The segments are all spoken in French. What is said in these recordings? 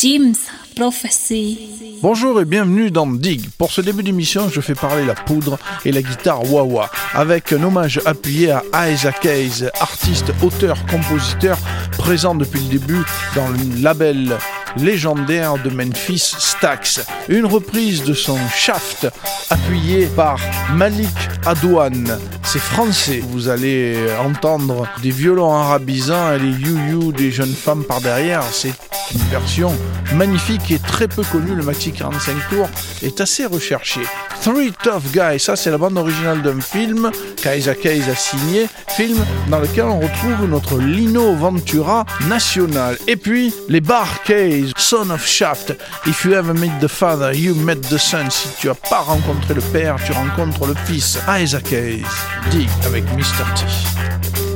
Jim's Prophecy. Bonjour et bienvenue dans Dig. Pour ce début d'émission, je fais parler la poudre et la guitare wah-wah, avec un hommage appuyé à Isaac Hayes, artiste, auteur, compositeur, présent depuis le début dans le label légendaire de Memphis Stax. Une reprise de son Shaft appuyé par Malik Adouane. C'est français. Vous allez entendre des violons arabisants et les you-you des jeunes femmes par derrière. C'est une version magnifique et très peu connue. Le maxi 45 tours est assez recherché. Three Tough Guys, ça c'est la bande originale d'un film qu'Isaac Hayes a signé, film dans lequel on retrouve notre Lino Ventura national. Et puis les Bar Case, Son of Shaft. If you ever meet the father, you met the son. Si tu as pas rencontré le père, tu rencontres le fils. Isaac Hayes, dig avec Mr. T.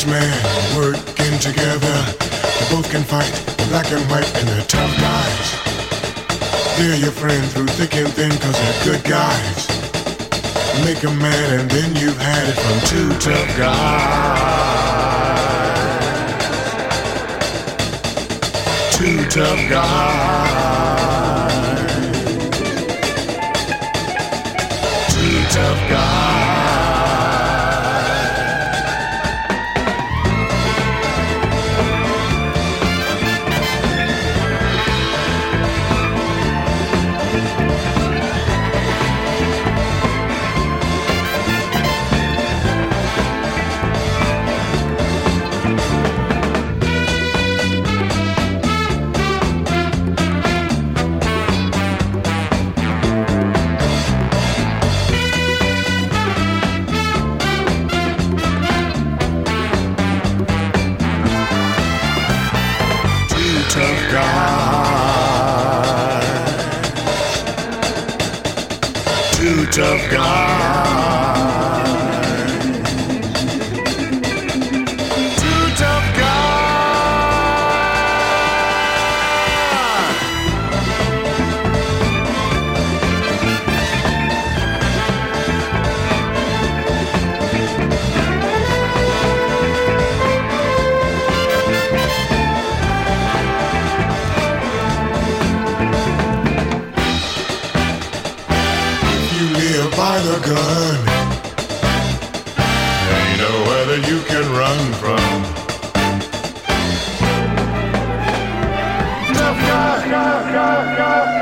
policeman, working together. They both can fight, black and white, and they're tough guys. They're your friend through thick and thin, cause they're good guys. Make 'em mad, and then you've had it from two tough guys. Two tough guys. Two tough guys. Tough the gun. Ain't no whether you can run from. Tough guy. I'm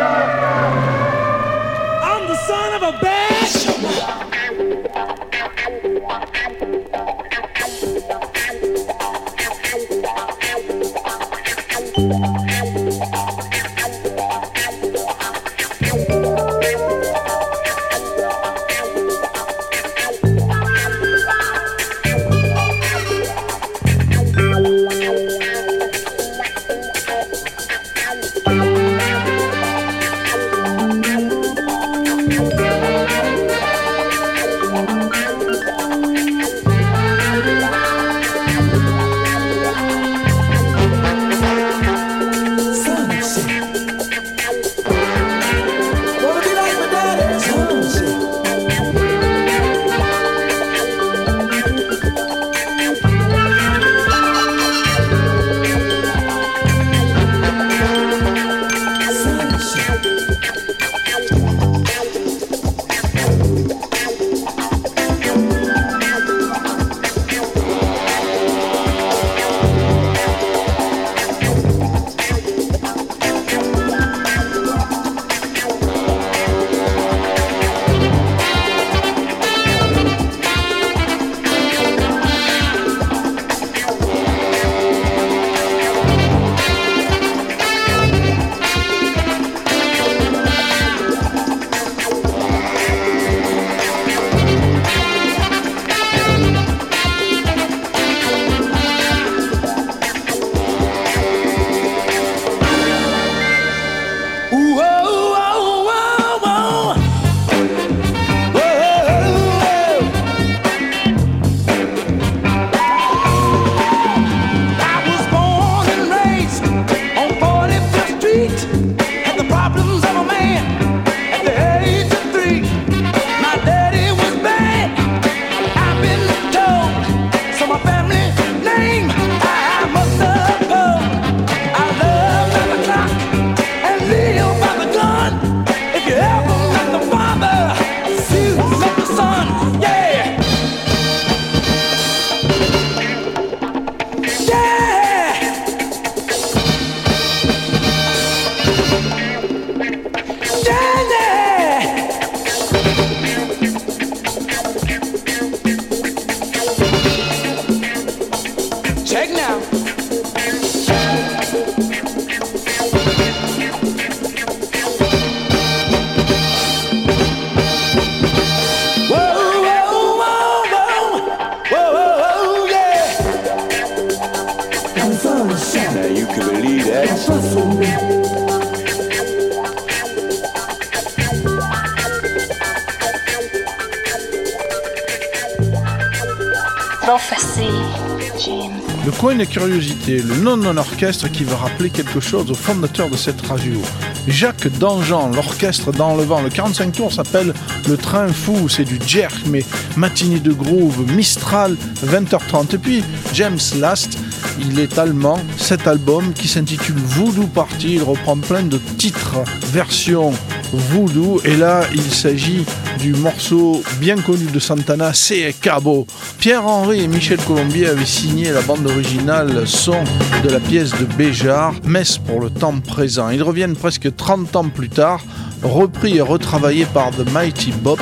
curiosité, le nom d'un orchestre qui va rappeler quelque chose au fondateur de cette radio. Jacques Dangean, l'orchestre dans le vent. Le 45 tours s'appelle Le Train Fou, c'est du jerk, mais matinée de groove, Mistral, 20h30. Et puis James Last, il est allemand. Cet album qui s'intitule Voodoo Party, il reprend plein de titres, version voodoo. Et là, il s'agit du morceau bien connu de Santana, C'est Cabo. Pierre-Henri et Michel Colombier avaient signé la bande originale son de la pièce de Béjar, Messe pour le temps présent. Ils reviennent presque 30 ans plus tard, repris et retravaillé par The Mighty Bop.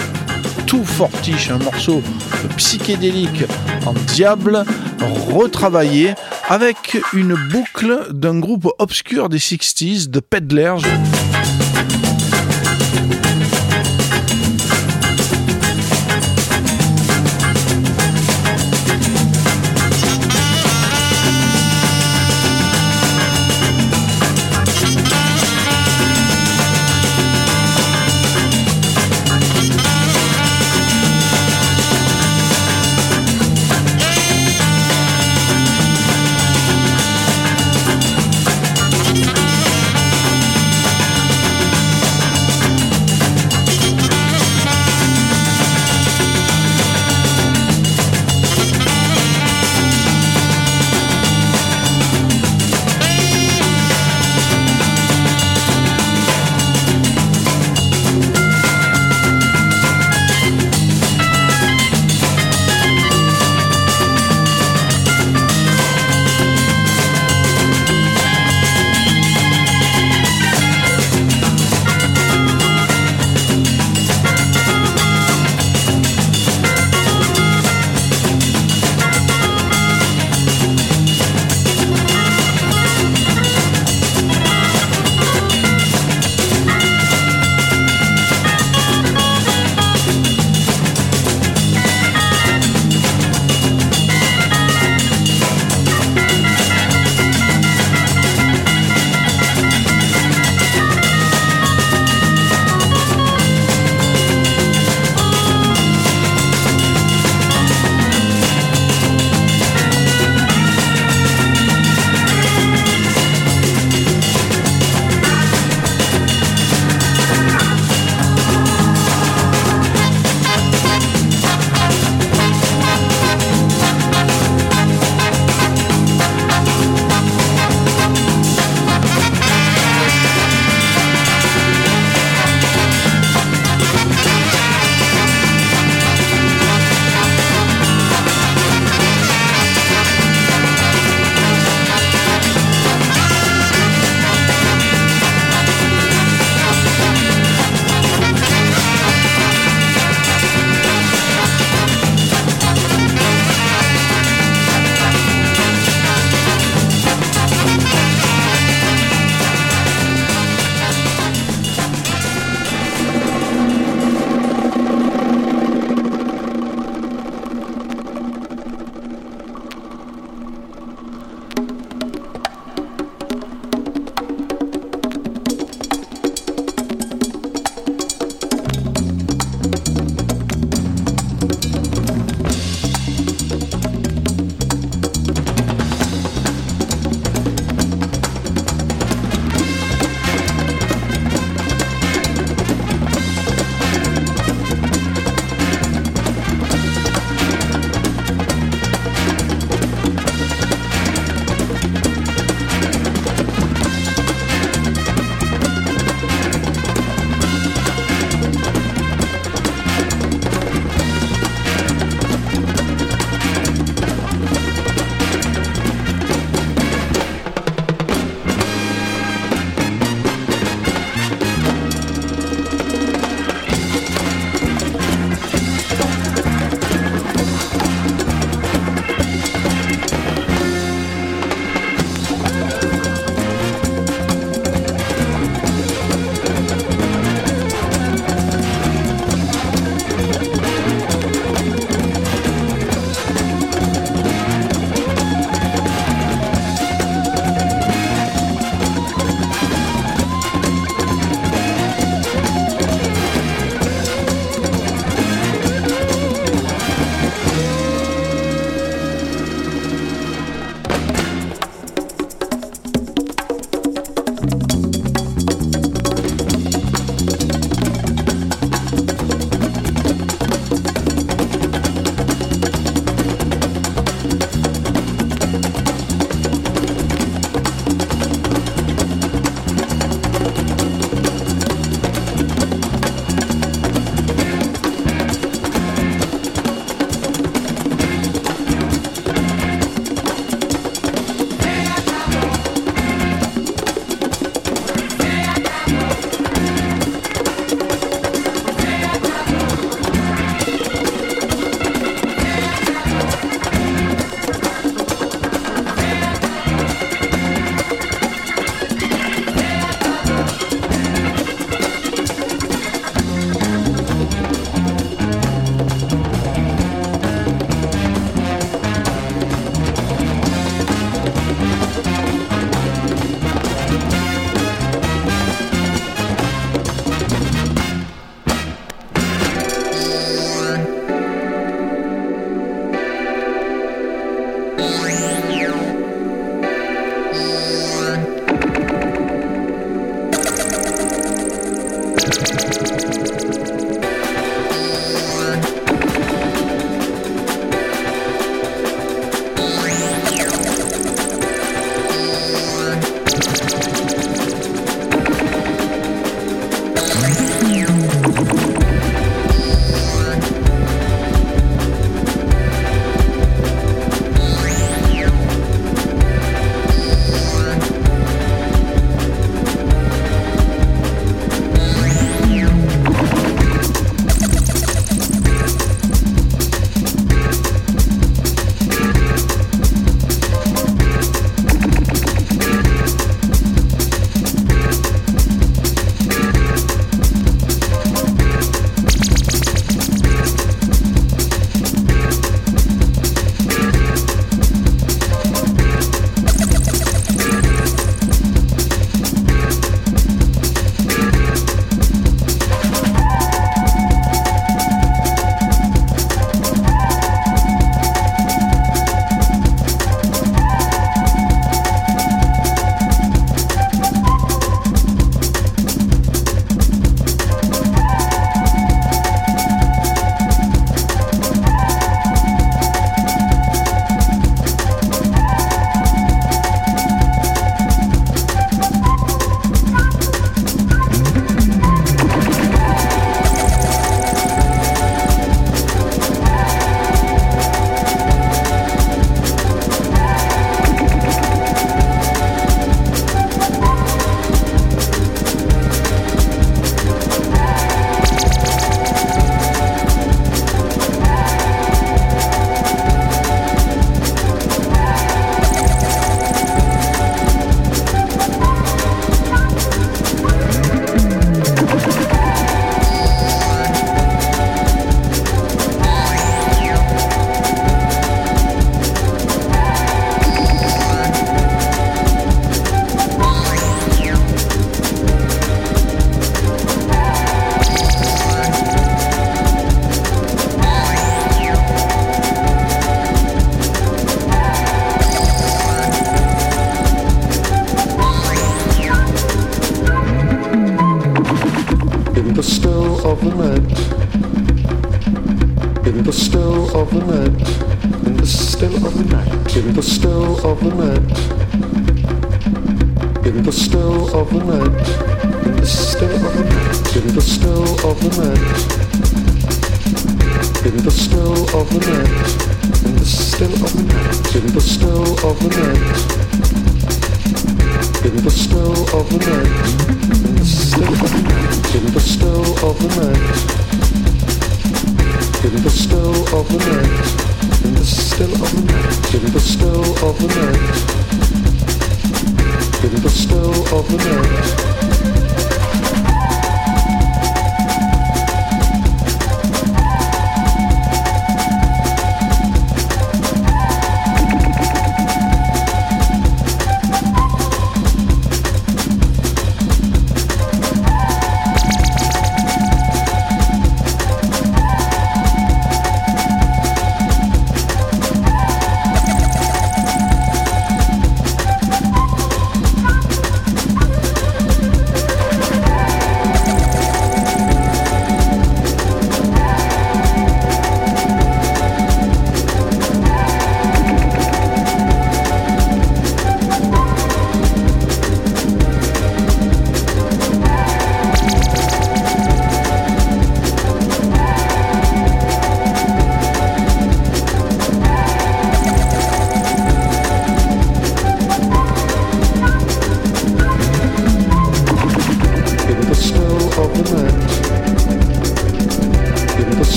Tout fortiche, un morceau psychédélique en diable, retravaillé avec une boucle d'un groupe obscur des 60s, The Peddlers.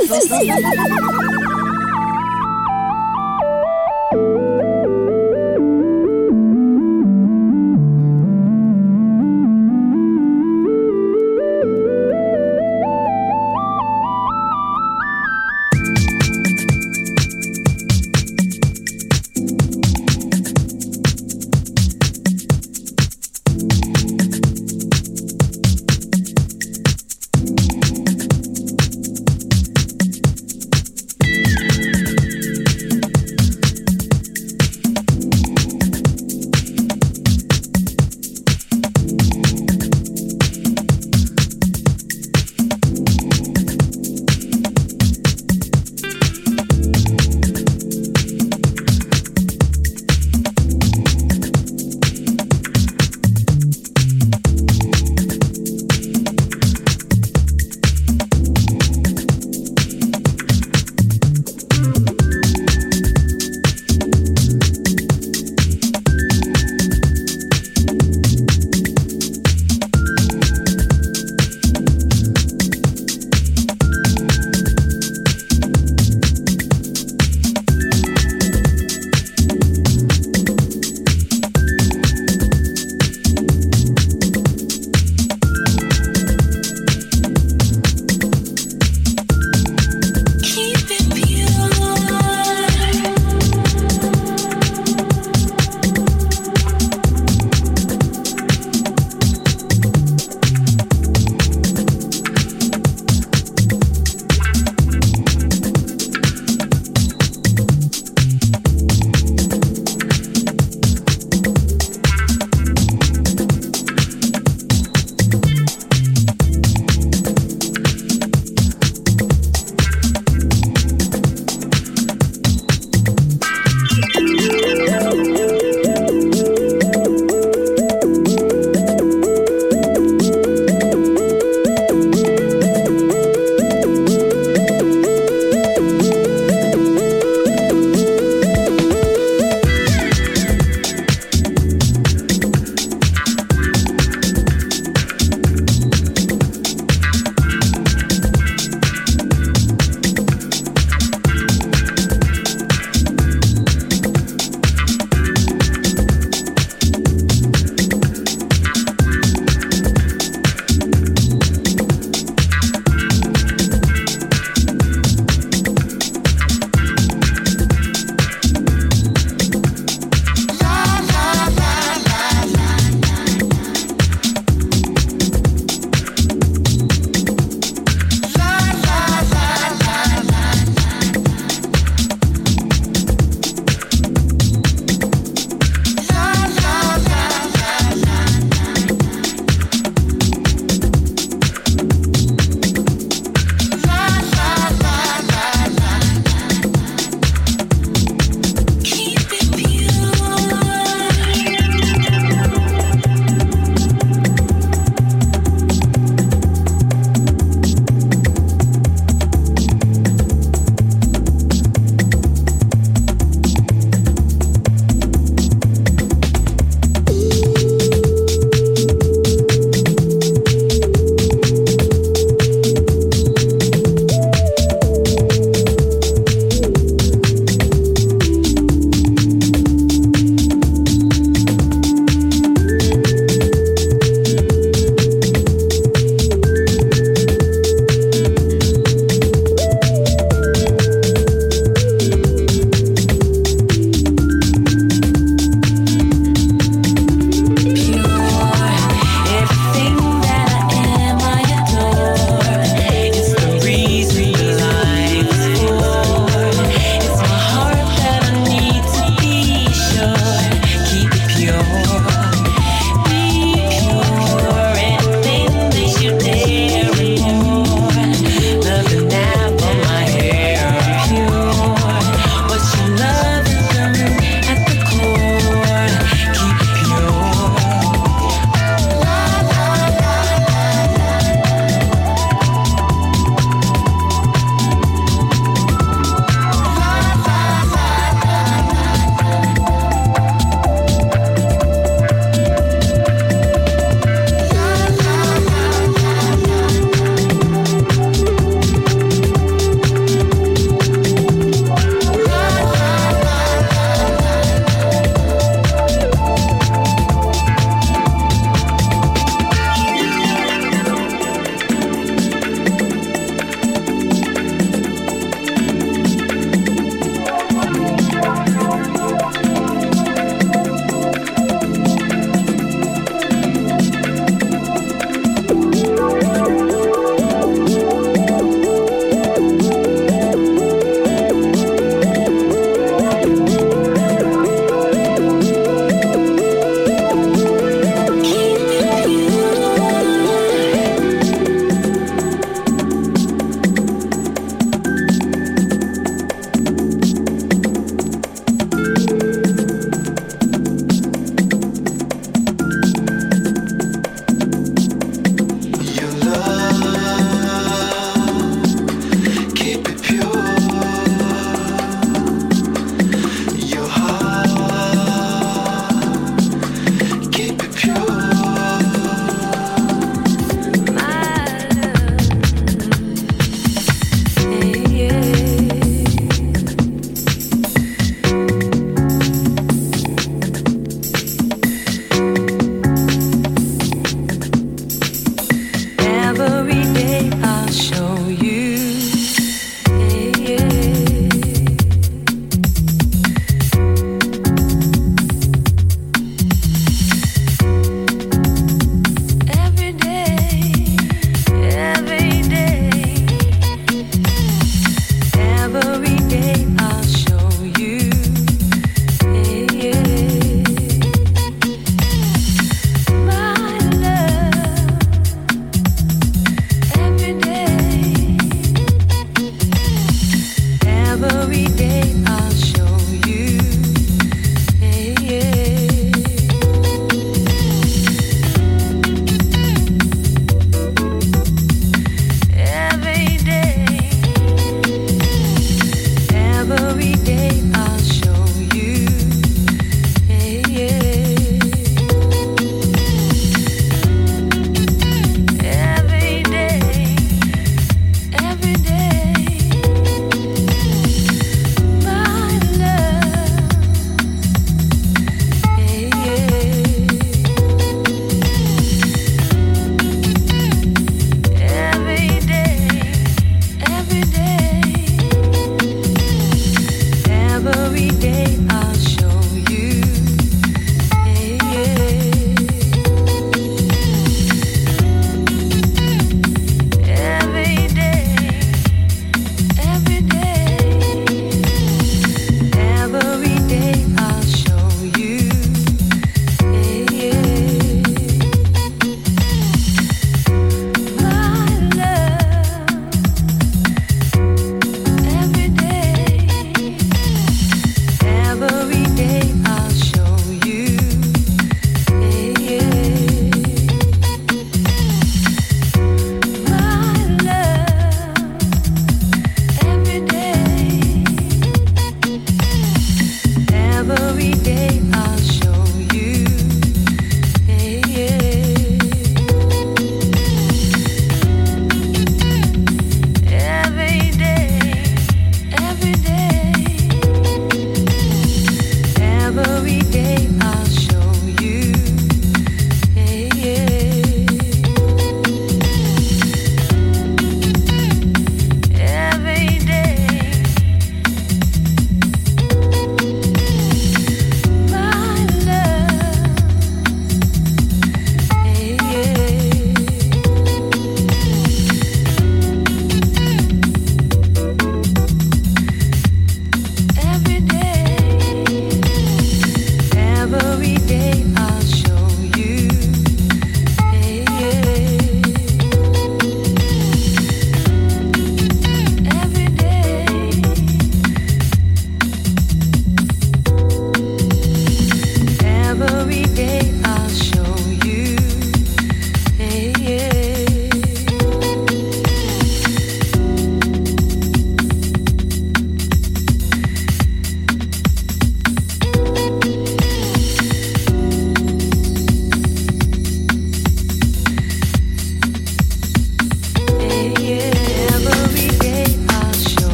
そうそう。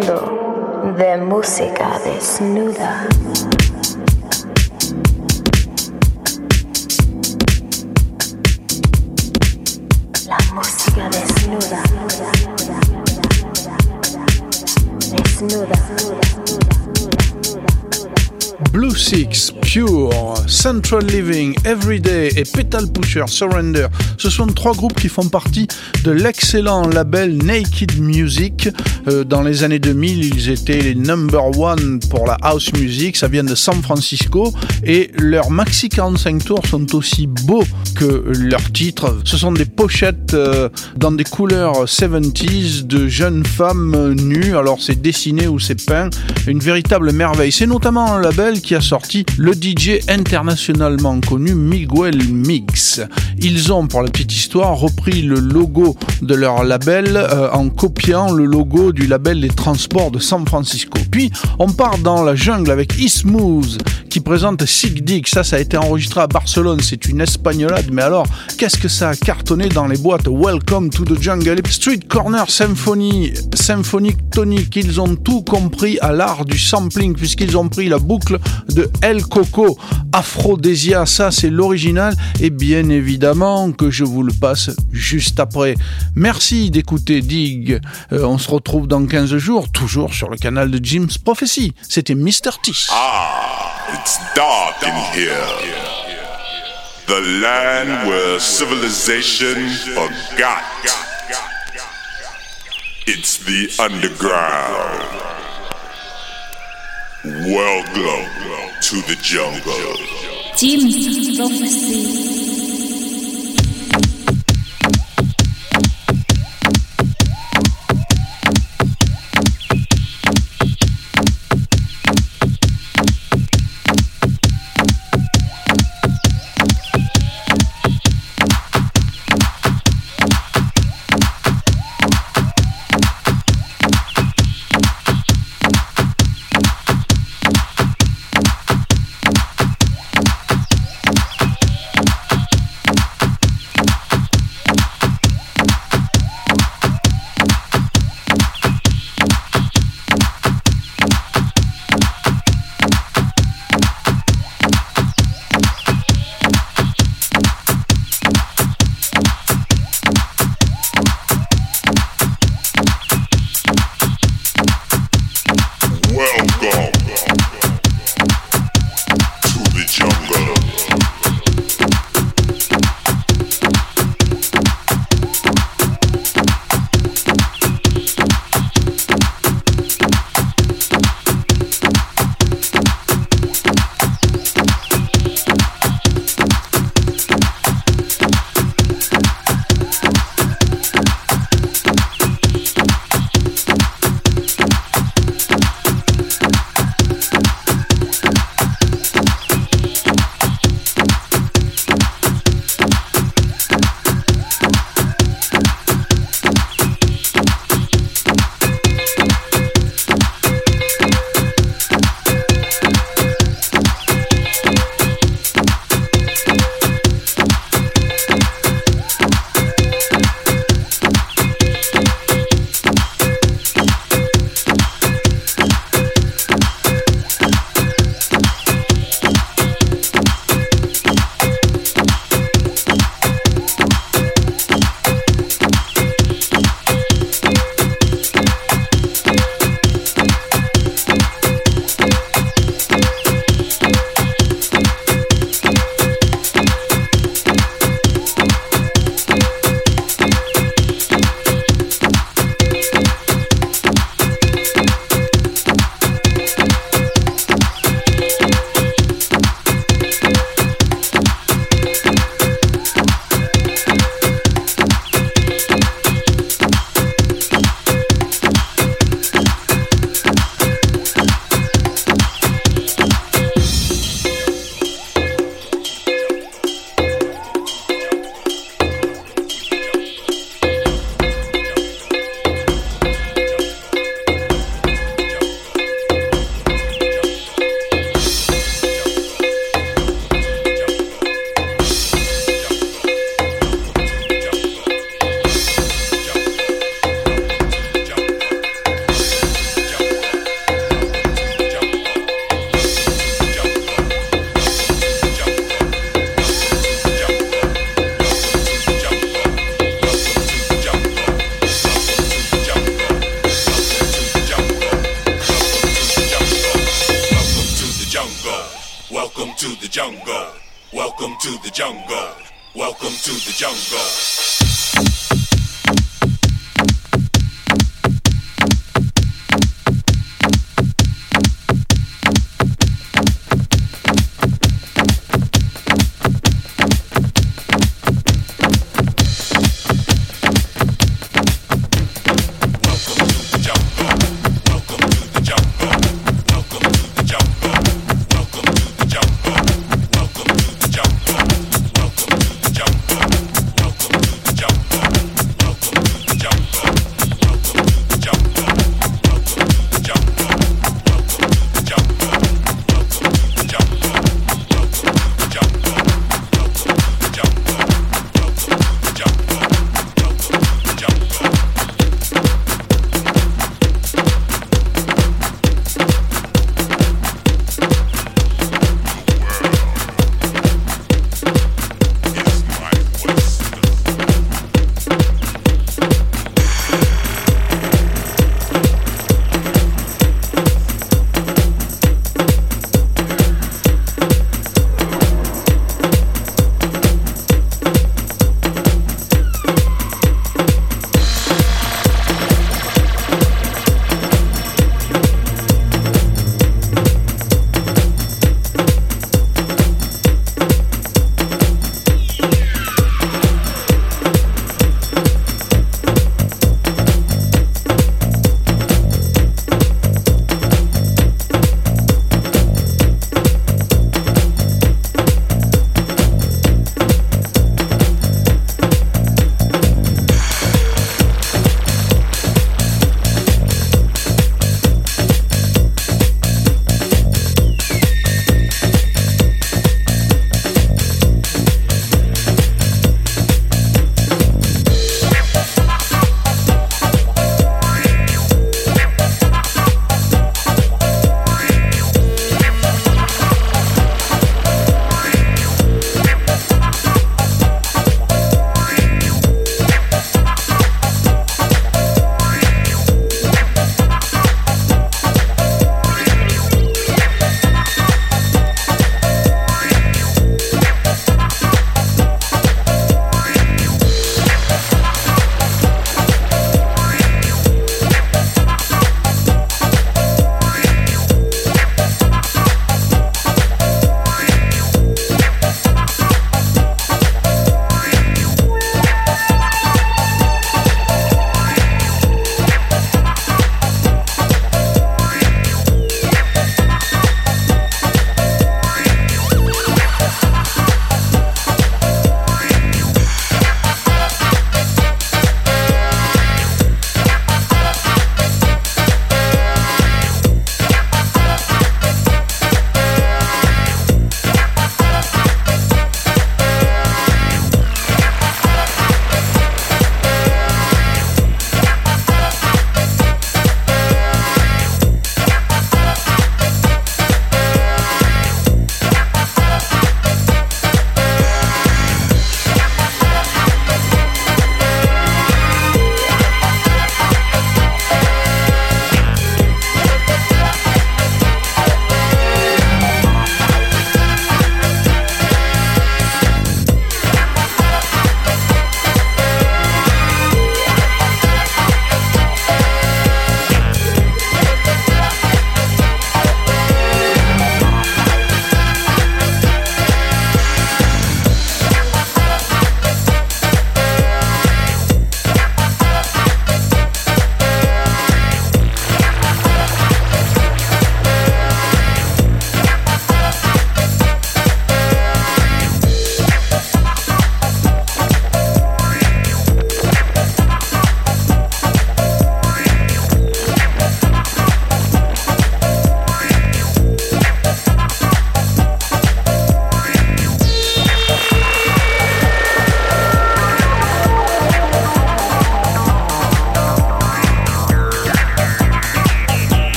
mundo de música desnuda. La música desnuda. Desnuda. Blue Six Central Living, Everyday et Petal Pusher Surrender. Ce sont trois groupes qui font partie de l'excellent label Naked Music. Euh, dans les années 2000, ils étaient les number one pour la house music. Ça vient de San Francisco et leurs maxi 45 tours sont aussi beaux que leurs titres. Ce sont des pochettes euh, dans des couleurs 70s de jeunes femmes nues. Alors c'est dessiné ou c'est peint. Une véritable merveille. C'est notamment un label qui a sorti le DJ internationalement connu Miguel Mix. Ils ont, pour la petite histoire, repris le logo de leur label euh, en copiant le logo du label des transports de San Francisco. Puis on part dans la jungle avec Ismooth qui présente Sig Dick. Ça, ça a été enregistré à Barcelone. C'est une espagnolade. Mais alors, qu'est-ce que ça a cartonné dans les boîtes Welcome to the Jungle. Street Corner Symphony, Symphonic Tonic. Ils ont tout compris à l'art du sampling puisqu'ils ont pris la boucle de El Coco. Aphrodisia, ça c'est l'original. Et bien évidemment que je vous le passe juste après. Merci d'écouter Dig. Euh, on se retrouve dans 15 jours, toujours sur le canal de Jim's Prophecy. C'était Mr. T. Ah, it's dark in here. The land where civilization forgot. It's the underground. Welcome to the jungle. Jim's prophecy.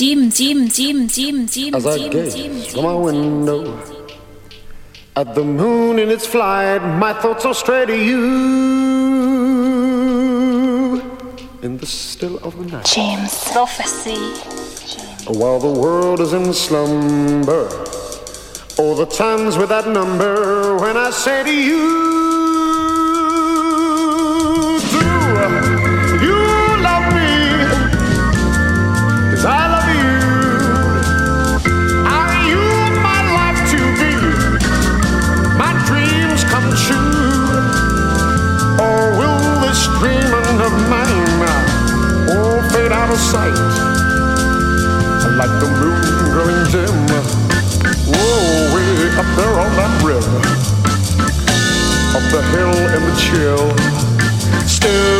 Jim, Jim, Jim, Jim, Jim, As I Jim, gaze Jim, from my window at the moon in its flight, my thoughts are straight to you. In the still of the night, James Prophecy. while the world is in slumber, oh, the times without number when I say to you, out of sight? Like the moon growing dim. Whoa, way up there on that rim. up the hill in the chill. Still